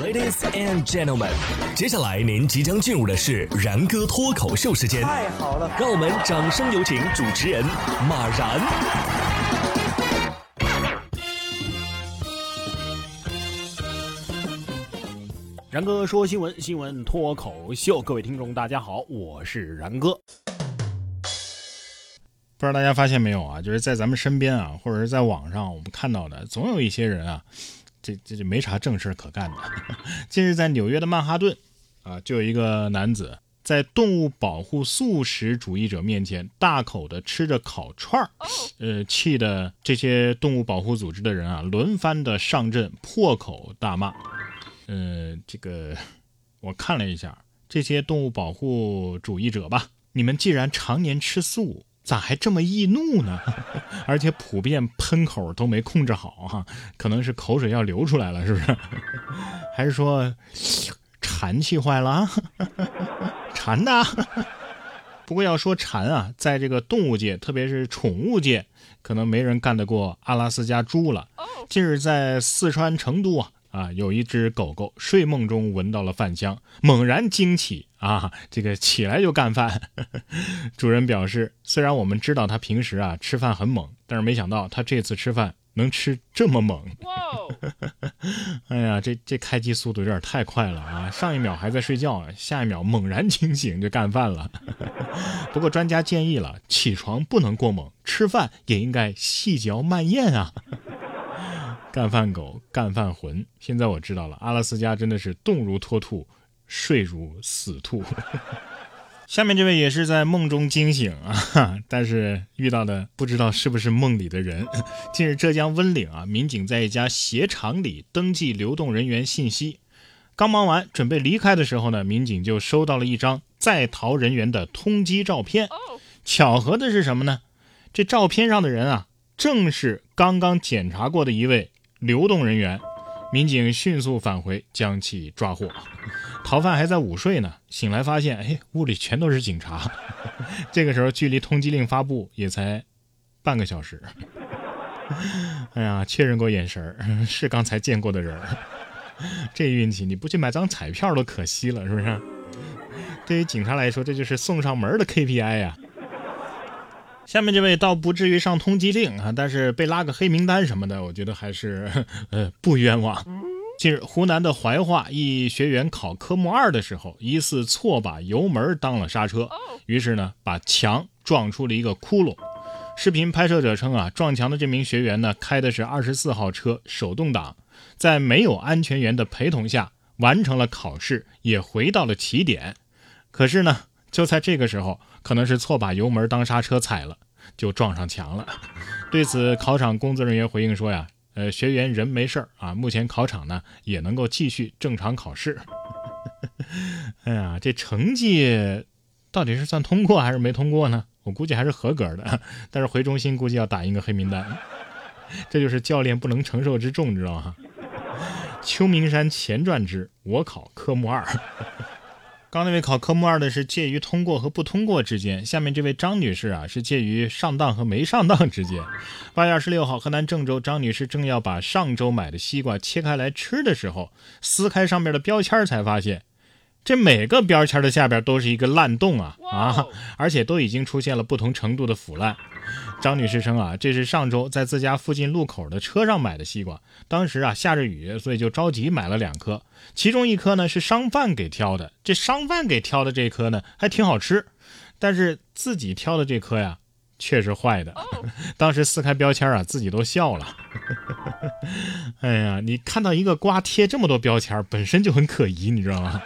Ladies and gentlemen，接下来您即将进入的是然哥脱口秀时间。太好了，让我们掌声有请主持人马然。然哥说新闻，新闻脱口秀，各位听众大家好，我是然哥。不知道大家发现没有啊？就是在咱们身边啊，或者是在网上，我们看到的，总有一些人啊，这这这没啥正事可干的。近日在纽约的曼哈顿啊，就有一个男子在动物保护素食主义者面前大口的吃着烤串儿，呃，气的这些动物保护组织的人啊，轮番的上阵破口大骂。呃，这个我看了一下，这些动物保护主义者吧，你们既然常年吃素，咋还这么易怒呢？而且普遍喷口都没控制好哈，可能是口水要流出来了，是不是？还是说馋气坏了？馋的？不过要说馋啊，在这个动物界，特别是宠物界，可能没人干得过阿拉斯加猪了。近日在四川成都啊。啊，有一只狗狗睡梦中闻到了饭香，猛然惊起啊，这个起来就干饭。主人表示，虽然我们知道他平时啊吃饭很猛，但是没想到他这次吃饭能吃这么猛。哎呀，这这开机速度有点太快了啊！上一秒还在睡觉，下一秒猛然清醒就干饭了。不过专家建议了，起床不能过猛，吃饭也应该细嚼慢咽啊。干饭狗，干饭魂。现在我知道了，阿拉斯加真的是动如脱兔，睡如死兔。下面这位也是在梦中惊醒啊，但是遇到的不知道是不是梦里的人。近日，浙江温岭啊，民警在一家鞋厂里登记流动人员信息，刚忙完准备离开的时候呢，民警就收到了一张在逃人员的通缉照片。巧合的是什么呢？这照片上的人啊，正是刚刚检查过的一位。流动人员，民警迅速返回，将其抓获。逃犯还在午睡呢，醒来发现，哎，屋里全都是警察。这个时候，距离通缉令发布也才半个小时。哎呀，确认过眼神 是刚才见过的人这运气，你不去买张彩票都可惜了，是不是？对于警察来说，这就是送上门的 KPI 呀。下面这位倒不至于上通缉令啊，但是被拉个黑名单什么的，我觉得还是 呃不冤枉。近日，湖南的怀化一学员考科目二的时候，疑似错把油门当了刹车，于是呢把墙撞出了一个窟窿。视频拍摄者称啊，撞墙的这名学员呢开的是二十四号车，手动挡，在没有安全员的陪同下完成了考试，也回到了起点。可是呢。就在这个时候，可能是错把油门当刹车踩了，就撞上墙了。对此，考场工作人员回应说呀：“呃，学员人没事儿啊，目前考场呢也能够继续正常考试。”哎呀，这成绩到底是算通过还是没通过呢？我估计还是合格的，但是回中心估计要打印个黑名单。这就是教练不能承受之重，你知道吗？秋名山前传之我考科目二。刚那位考科目二的是介于通过和不通过之间，下面这位张女士啊是介于上当和没上当之间。八月二十六号，河南郑州，张女士正要把上周买的西瓜切开来吃的时候，撕开上面的标签才发现。这每个标签的下边都是一个烂洞啊啊！而且都已经出现了不同程度的腐烂。张女士称啊，这是上周在自家附近路口的车上买的西瓜，当时啊下着雨，所以就着急买了两颗，其中一颗呢是商贩给挑的，这商贩给挑的这颗呢还挺好吃，但是自己挑的这颗呀却是坏的。当时撕开标签啊，自己都笑了。哎呀，你看到一个瓜贴这么多标签，本身就很可疑，你知道吗？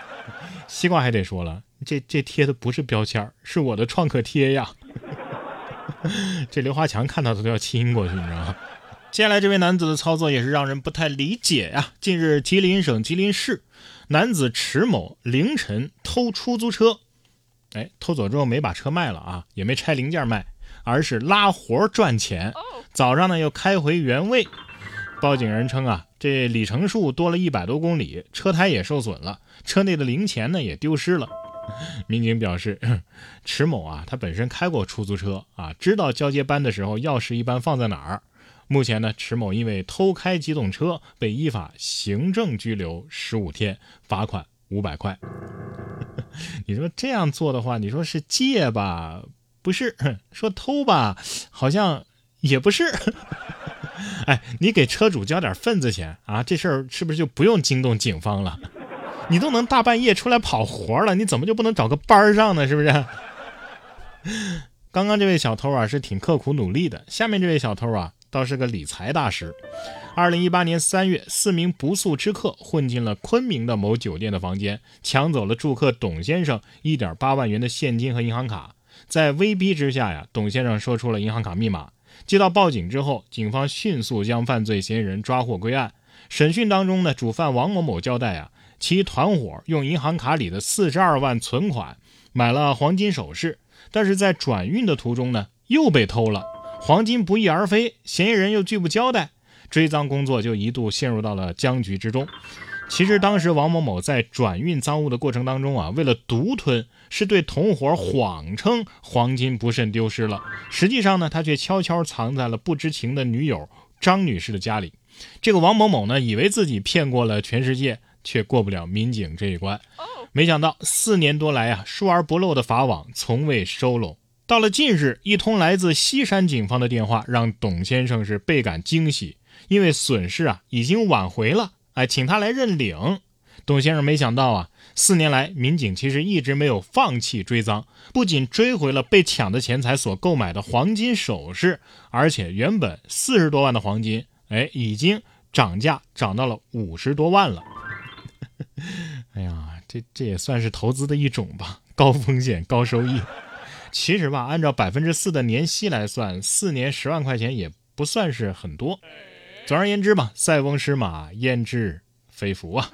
西瓜还得说了，这这贴的不是标签，是我的创可贴呀。这刘华强看到他都要亲过去，你知道吗？接下来这位男子的操作也是让人不太理解呀。近日，吉林省吉林市男子迟某凌晨偷出租车，哎，偷走之后没把车卖了啊，也没拆零件卖，而是拉活赚钱。早上呢又开回原位。报警人称啊，这里程数多了一百多公里，车胎也受损了，车内的零钱呢也丢失了。民警表示，迟某啊，他本身开过出租车啊，知道交接班的时候钥匙一般放在哪儿。目前呢，迟某因为偷开机动车被依法行政拘留十五天，罚款五百块。你说这样做的话，你说是借吧？不是。说偷吧？好像也不是。哎，你给车主交点份子钱啊，这事儿是不是就不用惊动警方了？你都能大半夜出来跑活了，你怎么就不能找个班上呢？是不是？刚刚这位小偷啊是挺刻苦努力的，下面这位小偷啊倒是个理财大师。二零一八年三月，四名不速之客混进了昆明的某酒店的房间，抢走了住客董先生一点八万元的现金和银行卡。在威逼之下呀，董先生说出了银行卡密码。接到报警之后，警方迅速将犯罪嫌疑人抓获归案。审讯当中呢，主犯王某某交代啊，其团伙用银行卡里的四十二万存款买了黄金首饰，但是在转运的途中呢，又被偷了，黄金不翼而飞，嫌疑人又拒不交代，追赃工作就一度陷入到了僵局之中。其实当时王某某在转运赃物的过程当中啊，为了独吞，是对同伙谎称黄金不慎丢失了，实际上呢，他却悄悄藏在了不知情的女友张女士的家里。这个王某某呢，以为自己骗过了全世界，却过不了民警这一关。没想到四年多来啊，疏而不漏的法网从未收拢。到了近日，一通来自西山警方的电话，让董先生是倍感惊喜，因为损失啊已经挽回了。哎，请他来认领。董先生没想到啊，四年来民警其实一直没有放弃追赃，不仅追回了被抢的钱财所购买的黄金首饰，而且原本四十多万的黄金，哎，已经涨价涨到了五十多万了。哎呀，这这也算是投资的一种吧，高风险高收益。其实吧，按照百分之四的年息来算，四年十万块钱也不算是很多。总而言之吧，塞翁失马，焉知非福啊。